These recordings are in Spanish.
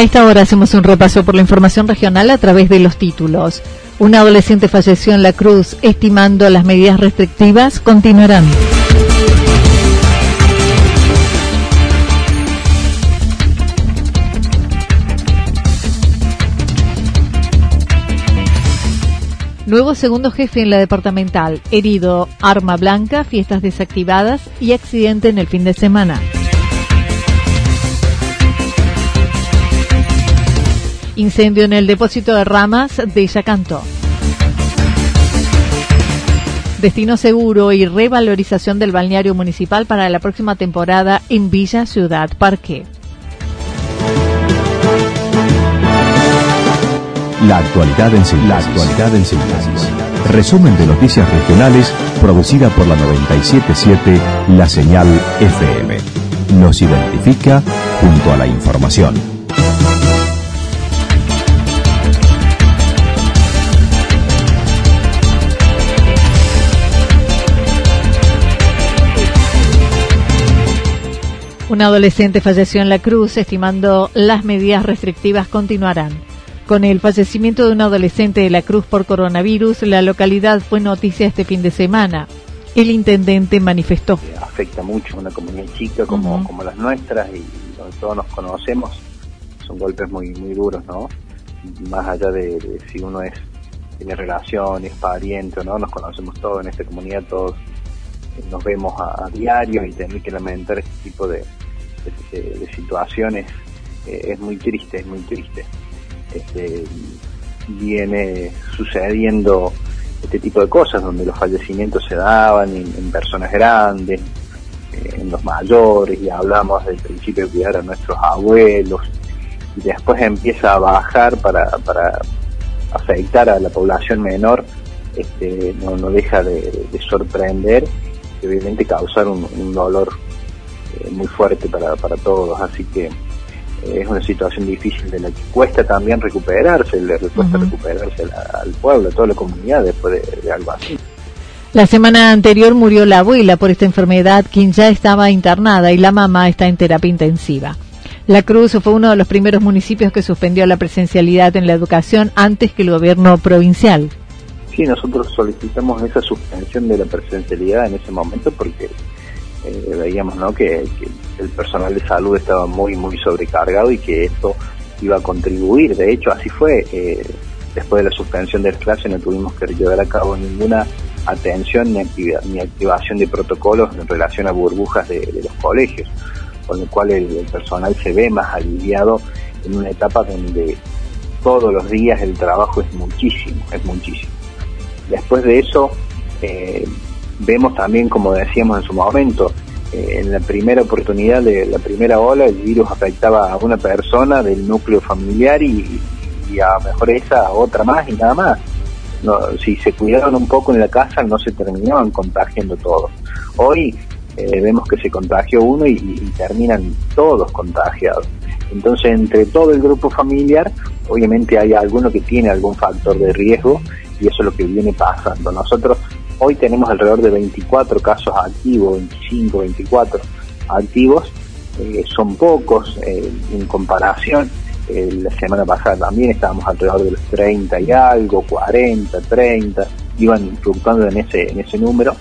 A esta hora hacemos un repaso por la información regional a través de los títulos. Un adolescente falleció en La Cruz, estimando las medidas restrictivas continuarán. Nuevo segundo jefe en la departamental, herido, arma blanca, fiestas desactivadas y accidente en el fin de semana. Incendio en el depósito de ramas de Yacanto. Destino seguro y revalorización del balneario municipal para la próxima temporada en Villa Ciudad Parque. La actualidad en síntesis. La actualidad en síntesis. Resumen de noticias regionales producida por la 977 La Señal FM. Nos identifica junto a la información. Un adolescente falleció en la Cruz, estimando las medidas restrictivas continuarán. Con el fallecimiento de un adolescente de la Cruz por coronavirus, la localidad fue noticia este fin de semana. El intendente manifestó. Afecta mucho a una comunidad chica como, como las nuestras y donde todos nos conocemos. Son golpes muy, muy duros, ¿no? Más allá de, si uno es tiene relaciones, pariente o no, nos conocemos todos en esta comunidad, todos nos vemos a, diario y tener que lamentar este tipo de, situaciones eh, es muy triste, es muy triste. Este, viene sucediendo este tipo de cosas donde los fallecimientos se daban en, personas grandes, eh, en los mayores, y hablamos del principio de cuidar a nuestros abuelos, y después empieza a bajar para, para afectar a la población menor, este, no, no deja de, sorprender y obviamente causar un dolor eh, muy fuerte para, para todos, así que eh, es una situación difícil de la que cuesta también recuperarse, le cuesta recuperarse al pueblo, a toda la comunidad después de, algo así. La semana anterior murió la abuela por esta enfermedad, quien ya estaba internada y la mamá está en terapia intensiva. La Cruz fue uno de los primeros municipios que suspendió la presencialidad en la educación antes que el gobierno provincial. Sí, nosotros solicitamos esa suspensión de la presencialidad en ese momento porque eh, veíamos ¿no? Que, el personal de salud estaba muy, muy sobrecargado y que esto iba a contribuir. De hecho, así fue. Eh, después de la suspensión de las clases no tuvimos que llevar a cabo ninguna atención ni, ni activación de protocolos en relación a burbujas de, los colegios, con lo cual el, personal se ve más aliviado en una etapa donde todos los días el trabajo es muchísimo, es muchísimo. Después de eso, eh, vemos también, como decíamos en su momento, eh, en la primera oportunidad de la primera ola el virus afectaba a una persona del núcleo familiar y, a mejor esa a otra más y nada más. Si se cuidaron un poco en la casa no se terminaban contagiando todos. Hoy eh, vemos que se contagió uno y, terminan todos contagiados. Entonces entre todo el grupo familiar obviamente hay alguno que tiene algún factor de riesgo y eso es lo que viene pasando. Nosotros Hoy tenemos alrededor de 24 casos activos, 25, 24 activos. Eh, son pocos eh, en comparación, eh, la semana pasada también estábamos alrededor de los 30 y algo, 40, 30, iban fluctuando en ese, en ese número.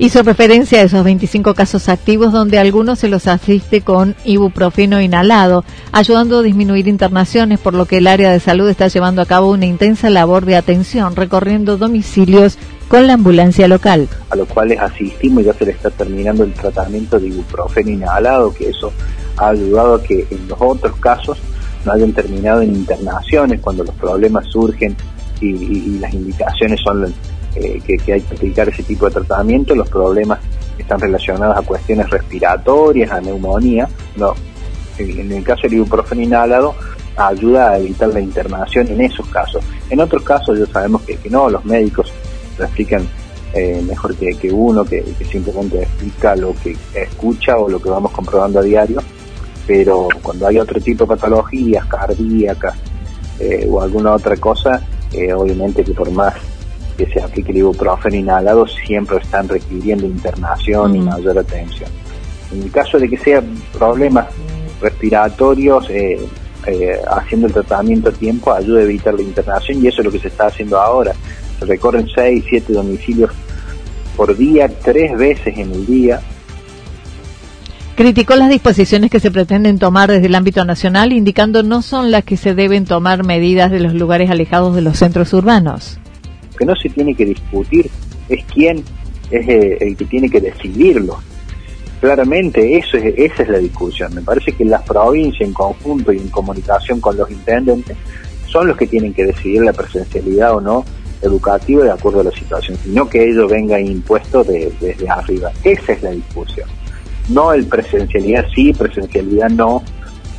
Hizo referencia a esos 25 casos activos donde algunos se los asiste con ibuprofeno inhalado, ayudando a disminuir internaciones, por lo que el área de salud está llevando a cabo una intensa labor de atención, recorriendo domicilios con la ambulancia local. A los cuales asistimos y ya se le está terminando el tratamiento de ibuprofeno inhalado, que eso ha ayudado a que en los otros casos no hayan terminado en internaciones cuando los problemas surgen y, las indicaciones son eh, que, hay que aplicar ese tipo de tratamiento, los problemas están relacionados a cuestiones respiratorias, a neumonía. No, en el caso del ibuprofeno inhalado ayuda a evitar la internación en esos casos. En otros casos ya sabemos que, no, los médicos lo explican eh, mejor que, uno, que, simplemente explica lo que escucha o lo que vamos comprobando a diario pero cuando hay otro tipo de patologías cardíacas eh, o alguna otra cosa, obviamente que por más que se aplique el ibuprofeno inhalado, siempre están requiriendo internación y mayor atención. En el caso de que sean problemas respiratorios, eh, haciendo el tratamiento a tiempo ayuda a evitar la internación y eso es lo que se está haciendo ahora. Se recorren 6, 7 domicilios por día, tres veces en el día, Criticó las disposiciones que se pretenden tomar desde el ámbito nacional, indicando no son las que se deben tomar medidas de los lugares alejados de los centros urbanos. Que no se tiene que discutir es quién es eh, el que tiene que decidirlo. Claramente eso es, esa es la discusión. Me parece que las provincias en conjunto y en comunicación con los intendentes son los que tienen que decidir la presencialidad o no educativa de acuerdo a la situación, sino que ello venga impuesto desde arriba. Esa es la discusión no el presencialidad sí, presencialidad no,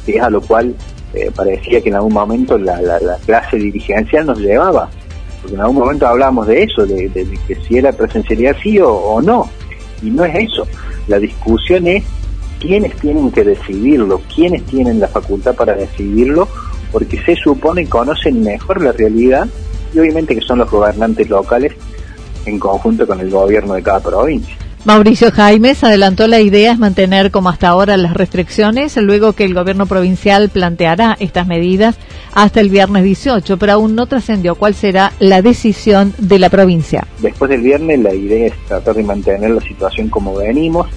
es a lo cual eh, parecía que en algún momento la, clase dirigencial nos llevaba, porque en algún momento hablamos de eso, de, que si era presencialidad sí o, no, y no es eso, la discusión es quiénes tienen que decidirlo, quiénes tienen la facultad para decidirlo, porque se supone conocen mejor la realidad y obviamente que son los gobernantes locales en conjunto con el gobierno de cada provincia. Mauricio Jaimes adelantó la idea es mantener como hasta ahora las restricciones, luego que el gobierno provincial planteará estas medidas hasta el viernes 18, pero aún no trascendió cuál será la decisión de la provincia. Después del viernes la idea es tratar de mantener la situación como venimos,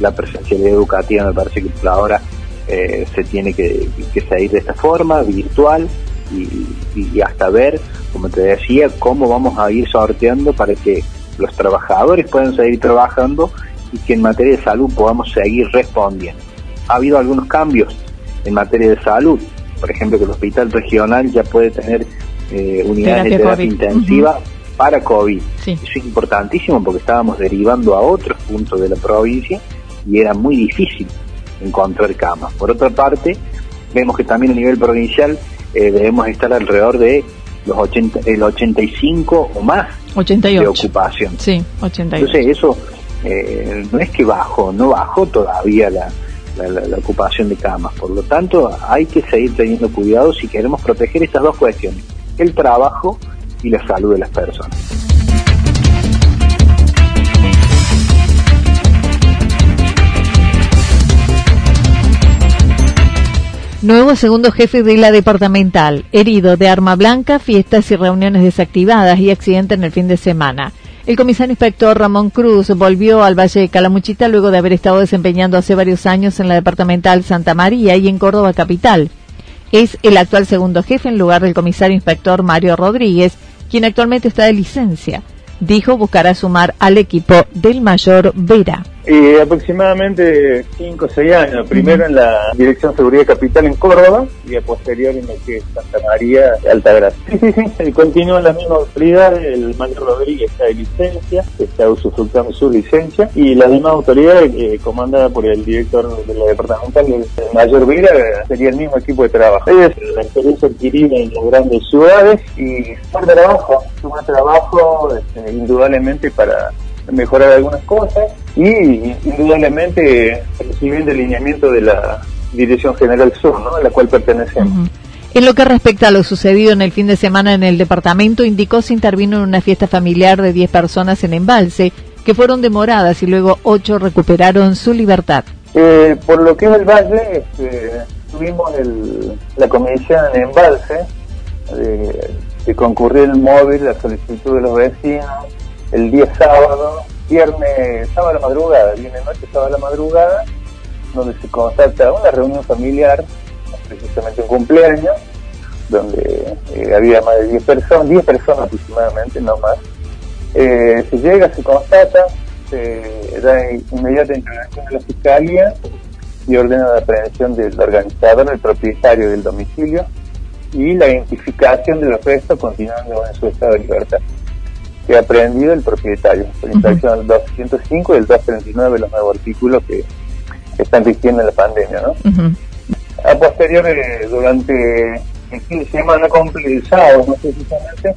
la presencialidad educativa me parece que por ahora eh, se tiene que, que, salir de esta forma, virtual, y, y hasta ver, como te decía, cómo vamos a ir sorteando para que los trabajadores puedan seguir trabajando y que en materia de salud podamos seguir respondiendo. Ha habido algunos cambios en materia de salud, por ejemplo que el hospital regional ya puede tener eh, unidades de terapia intensiva para COVID. Eso es importantísimo porque estábamos derivando a otros puntos de la provincia y era muy difícil encontrar camas. Por otra parte, vemos que también a nivel provincial eh, debemos estar alrededor de los 80, el 85 o más 88. de ocupación. Sí, 88. Entonces eso eh, no es que bajó, no bajó todavía la, la, ocupación de camas. Por lo tanto, hay que seguir teniendo cuidado si queremos proteger estas dos cuestiones, el trabajo y la salud de las personas. Nuevo segundo jefe de la departamental, herido de arma blanca, fiestas y reuniones desactivadas y accidente en el fin de semana. El comisario inspector Ramón Cruz volvió al Valle de Calamuchita luego de haber estado desempeñando hace varios años en la departamental Santa María y en Córdoba capital. Es el actual segundo jefe en lugar del comisario inspector Mario Rodríguez, quien actualmente está de licencia. Dijo buscará sumar al equipo del mayor Vera. Eh, aproximadamente 5 o 6 años, primero en la Dirección de Seguridad Capital en Córdoba y a posterior en que es Santa María Altagracia. Sí, sí, sí, continúa en la misma autoridad, el mayor Rodríguez está de licencia, está usufructando su licencia y las demás autoridades eh, comandada por el director de la departamental, el mayor Vira, sería el mismo equipo de trabajo. Es la experiencia adquirida en las grandes ciudades y más trabajo, más trabajo este, indudablemente para mejorar algunas cosas y indudablemente recibiendo el lineamiento de la Dirección General Sur, ¿no? a la cual pertenecemos. En lo que respecta a lo sucedido en el fin de semana en el departamento, indicó se intervino en una fiesta familiar de 10 personas en Embalse, que fueron demoradas y luego 8 recuperaron su libertad. Eh, por lo que es el valle, este, tuvimos el, la comisión en embalse de, de concurrir el móvil, la solicitud de los vecinos, el día sábado, viernes, sábado a la madrugada, viernes noche, sábado a la madrugada, donde se constata una reunión familiar, precisamente un cumpleaños, donde eh, había más de 10 personas, 10 personas aproximadamente, no más. Eh, se llega, se constata, se da inmediata intervención de la fiscalía y ordena la aprehensión del organizador, el propietario del domicilio y la identificación de los restos continuando en su estado de libertad. Que ha aprendido el propietario, por infracción del 205 y el 239 de los nuevos artículos que están vistiendo en la pandemia, ¿no? A posterior, eh, durante el fin de semana completado, no precisamente,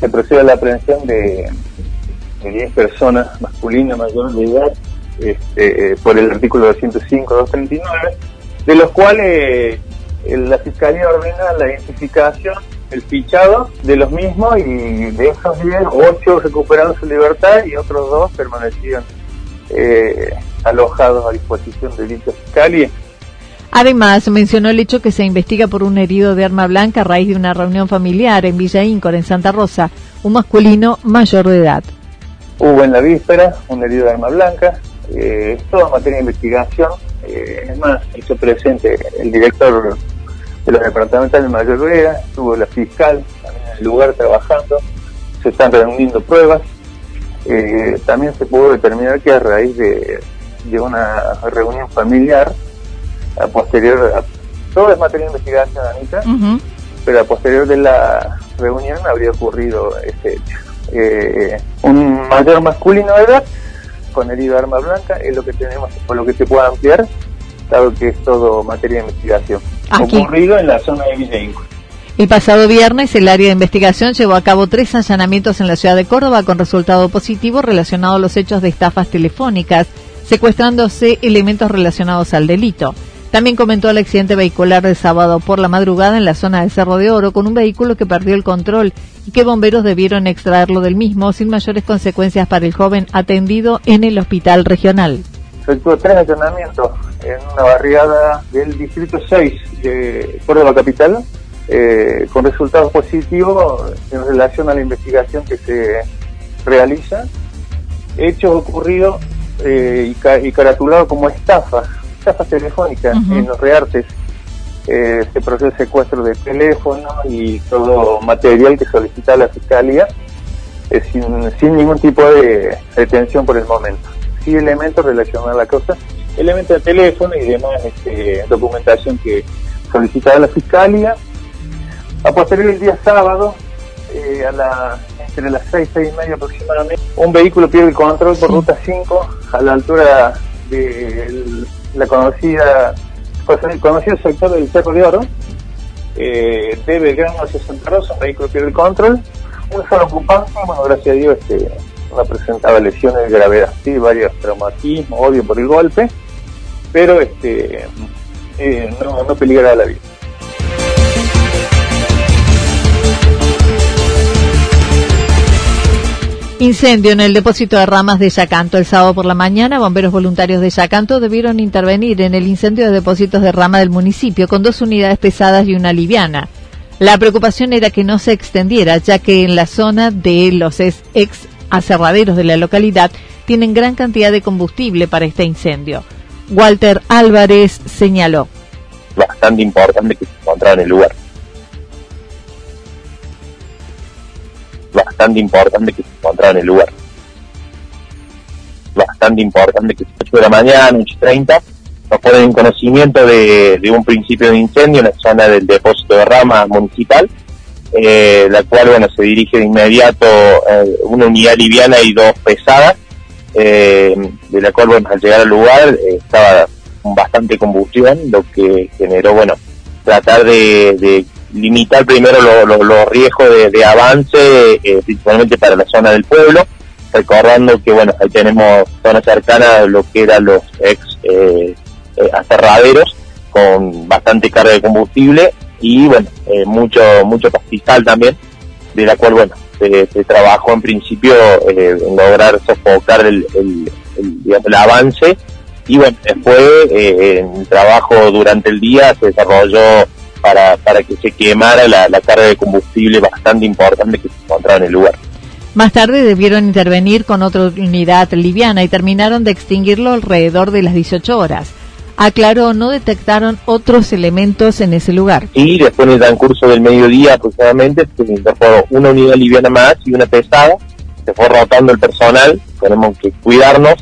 se procede a la aprehensión de, de 10 personas masculinas mayores de edad este, eh, por el artículo 205-239, de los cuales eh, la Fiscalía ordena la identificación, el fichado de los mismos y de esos 10, 8 recuperaron su libertad y otros dos permanecían eh, alojados a disposición de dicha Fiscalía. Además, mencionó el hecho que se investiga por un herido de arma blanca a raíz de una reunión familiar en Villa Íncor, en Santa Rosa, un masculino mayor de edad. Hubo en la víspera un herido de arma blanca, eh, toda materia de investigación. Eh, es más, hizo presente el director de los departamentales de Mayor Vega, estuvo la fiscal también en el lugar trabajando, se están reuniendo pruebas. Eh, también se pudo determinar que a raíz de, de una reunión familiar, a posterior, a, todo es materia de investigación, Anita, pero a posterior de la reunión habría ocurrido este hecho. Eh, un mayor masculino de edad con herido de arma blanca es lo que tenemos, por lo que se pueda ampliar, dado que es todo materia de investigación. Aquí. Ocurrido en la zona de. El pasado viernes, el área de investigación llevó a cabo tres allanamientos en la ciudad de Córdoba con resultado positivo relacionado a los hechos de estafas telefónicas, secuestrándose elementos relacionados al delito. También comentó el accidente vehicular de sábado por la madrugada en la zona de Cerro de Oro con un vehículo que perdió el control y que bomberos debieron extraerlo del mismo sin mayores consecuencias para el joven atendido en el hospital regional. Efectuó tres allanamientos en una barriada del distrito 6 de Córdoba Capital, eh, con resultados positivos en relación a la investigación que se realiza. Hechos ocurridos eh, y, ca y caratulados como estafas estafas telefónicas en los reartes. Eh, se procede el secuestro de teléfono y todo material que solicita la fiscalía eh, sin, sin ningún tipo de detención por el momento. Sí elementos relacionados a la cosa, elementos de teléfono y demás este, documentación que solicitaba la fiscalía. A posterior el día sábado, eh, a la, entre las 6, 6 y media aproximadamente, un vehículo pierde el control por ruta 5 a la altura de la conocida el conocido sector del Cerro de Oro eh, de Belgrano hacia Santa Rosa, un vehículo pierde el control. Un solo ocupante, bueno gracias a Dios este, no presentaba lesiones de gravedad sí, varios traumatismos, obvio por el golpe pero este eh, no, no la vida Incendio en el depósito de ramas de Yacanto. El sábado por la mañana, bomberos voluntarios de Yacanto debieron intervenir en el incendio de depósitos de rama del municipio con dos unidades pesadas y una liviana. La preocupación era que no se extendiera, ya que en la zona de los ex aserraderos de la localidad tienen gran cantidad de combustible para este incendio. Walter Álvarez señaló. bastante importante que se encontrara en el lugar. Bastante importante que se encontrara en el lugar. Bastante importante que 8 de la mañana, 8.30, nos ponen en conocimiento de, de un principio de incendio en la zona del depósito de rama municipal, eh, la cual bueno se dirige de inmediato eh, una unidad liviana y dos pesadas, eh, de la cual bueno al llegar al lugar eh, estaba con bastante combustión, lo que generó, bueno, tratar de, de limitar primero lo- lo- los riesgos de, avance, eh, principalmente para la zona del pueblo, recordando que, bueno, ahí tenemos zona cercana a lo que eran los ex eh, aserraderos, con bastante carga de combustible y, bueno, mucho, mucho pastizal también, de la cual, bueno, se, se trabajó en principio eh, en lograr sofocar el, el- avance y bueno, después eh, trabajo durante el día se desarrolló para, para que se quemara la, la carga de combustible bastante importante que se encontraba en el lugar. Más tarde debieron intervenir con otra unidad liviana y terminaron de extinguirlo alrededor de las 18 horas. Aclaró, no detectaron otros elementos en ese lugar. Y después en el transcurso del mediodía aproximadamente se incorporó una unidad liviana más y una pesada. Se fue rotando el personal, tenemos que cuidarnos.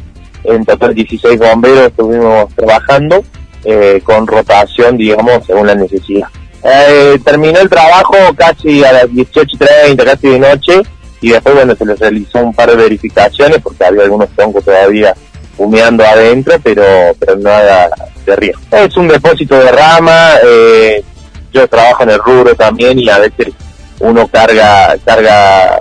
En total 16 bomberos estuvimos trabajando eh, con rotación, digamos, según la necesidad. Eh, terminó el trabajo casi a las 18.30, casi de noche, y después, bueno, se les realizó un par de verificaciones porque había algunos troncos todavía humeando adentro, pero, pero nada de riesgo. Es un depósito de rama, eh, yo trabajo en el rubro también y a veces uno carga, carga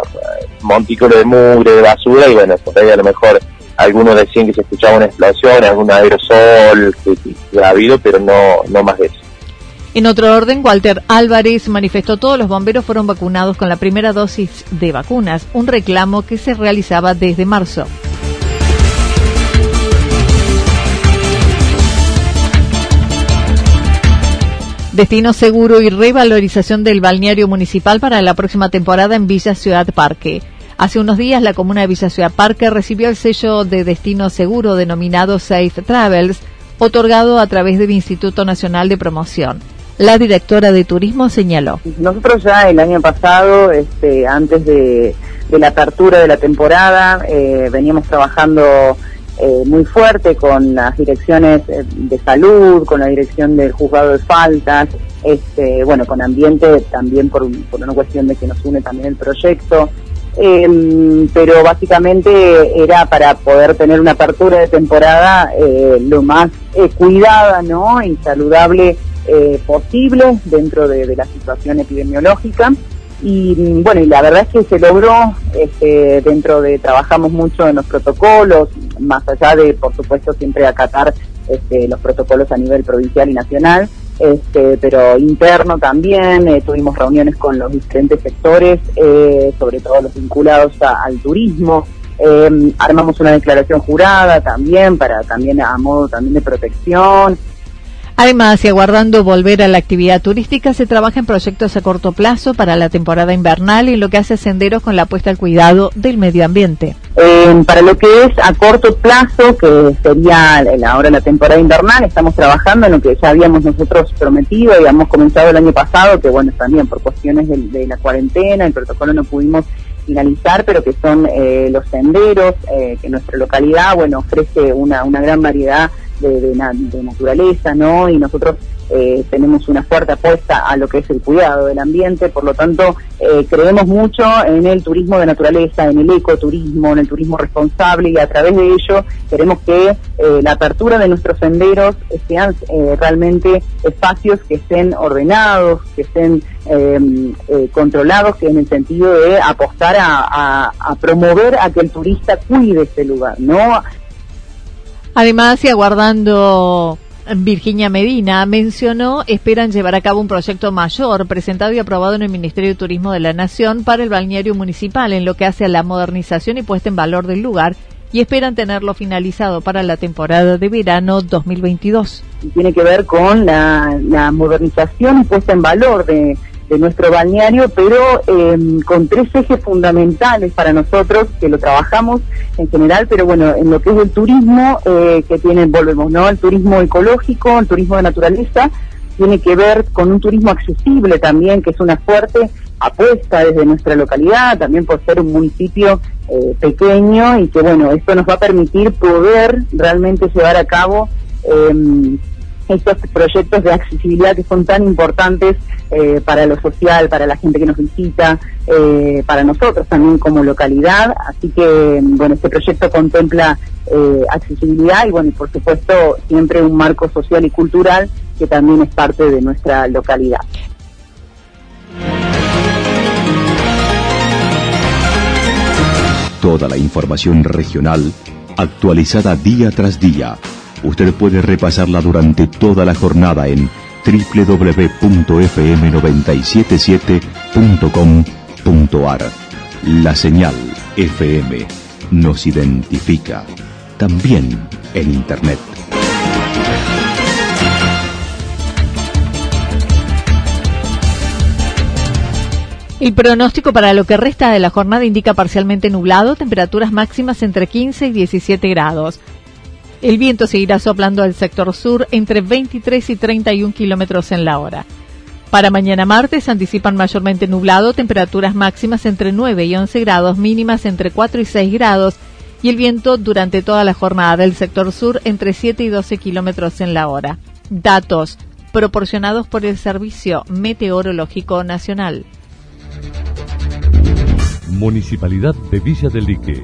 montículo de mugre, de basura y bueno, por ahí a lo mejor algunos decían que se escuchaba una explosión, algún aerosol que ha habido, pero no, no más de eso. En otro orden, Walter Álvarez manifestó todos los bomberos fueron vacunados con la primera dosis de vacunas, un reclamo que se realizaba desde marzo. Destino seguro y revalorización del balneario municipal para la próxima temporada en Villa Ciudad Parque. Hace unos días la comuna de Villa Ciudad Parque recibió el sello de destino seguro denominado Safe Travels, otorgado a través del Instituto Nacional de Promoción. La directora de turismo señaló. Nosotros ya el año pasado, este, antes de, la apertura de la temporada, eh, veníamos trabajando eh, muy fuerte con las direcciones eh, de salud, con la dirección del juzgado de faltas, este, bueno, con ambiente también por, por una cuestión de que nos une también el proyecto. Em, pero básicamente era para poder tener una apertura de temporada lo más cuidada ¿no? y saludable eh, posible dentro de, la situación epidemiológica. Y bueno, y la verdad es que se logró, este, dentro de, trabajamos mucho en los protocolos, más allá de, por supuesto, siempre acatar este, los protocolos a nivel provincial y nacional, este, pero interno también, eh, tuvimos reuniones con los diferentes sectores, eh, sobre todo los vinculados al turismo, em, armamos una declaración jurada también para también a modo también de protección Además, y aguardando volver a la actividad turística, se trabaja en proyectos a corto plazo para la temporada invernal y lo que hace senderos con la apuesta al cuidado del medio ambiente. Para lo que es a corto plazo, que sería ahora la temporada invernal, estamos trabajando en lo que ya habíamos nosotros prometido y habíamos comenzado el año pasado, que bueno, también por cuestiones de, la cuarentena, el protocolo no pudimos finalizar, pero que son eh, los senderos, eh, que nuestra localidad, bueno, ofrece una, una gran variedad de, naturaleza, ¿no? Y nosotros eh, tenemos una fuerte apuesta a lo que es el cuidado del ambiente, por lo tanto eh, creemos mucho en el turismo de naturaleza, en el ecoturismo, en el turismo responsable y a través de ello queremos que eh, la apertura de nuestros senderos sean realmente espacios que estén ordenados, que estén em, controlados, que en el sentido de apostar a, a promover a que el turista cuide ese lugar, ¿no? Además, y aguardando Virginia Medina mencionó esperan llevar a cabo un proyecto mayor presentado y aprobado en el Ministerio de Turismo de la Nación para el balneario municipal en lo que hace a la modernización y puesta en valor del lugar y esperan tenerlo finalizado para la temporada de verano 2022. Tiene que ver con la, la modernización y puesta en valor de, de nuestro balneario, pero em, con tres ejes fundamentales para nosotros, que lo trabajamos en general, pero bueno, en lo que es el turismo, eh, que tiene, volvemos, ¿no? El turismo ecológico, el turismo de naturaleza, tiene que ver con un turismo accesible también, que es una fuerte apuesta desde nuestra localidad, también por ser un municipio eh, pequeño y que bueno, esto nos va a permitir poder realmente llevar a cabo eh, estos proyectos de accesibilidad que son tan importantes eh, para lo social, para la gente que nos visita, eh, para nosotros también como localidad. Así que, bueno, este proyecto contempla eh, accesibilidad y, bueno, y por supuesto, siempre un marco social y cultural que también es parte de nuestra localidad. Toda la información regional actualizada día tras día Usted puede repasarla durante toda la jornada en www.fm977.com.ar. La señal FM nos identifica también en Internet. El pronóstico para lo que resta de la jornada indica parcialmente nublado, temperaturas máximas entre 15 y 17 grados. El viento seguirá soplando al sector sur entre 23 y 31 kilómetros en la hora. Para mañana martes anticipan mayormente nublado, temperaturas máximas entre 9 y 11 grados, mínimas entre 4 y 6 grados, y el viento durante toda la jornada del sector sur entre 7 y 12 kilómetros en la hora. Datos proporcionados por el Servicio Meteorológico Nacional. Municipalidad de Villa del Lique.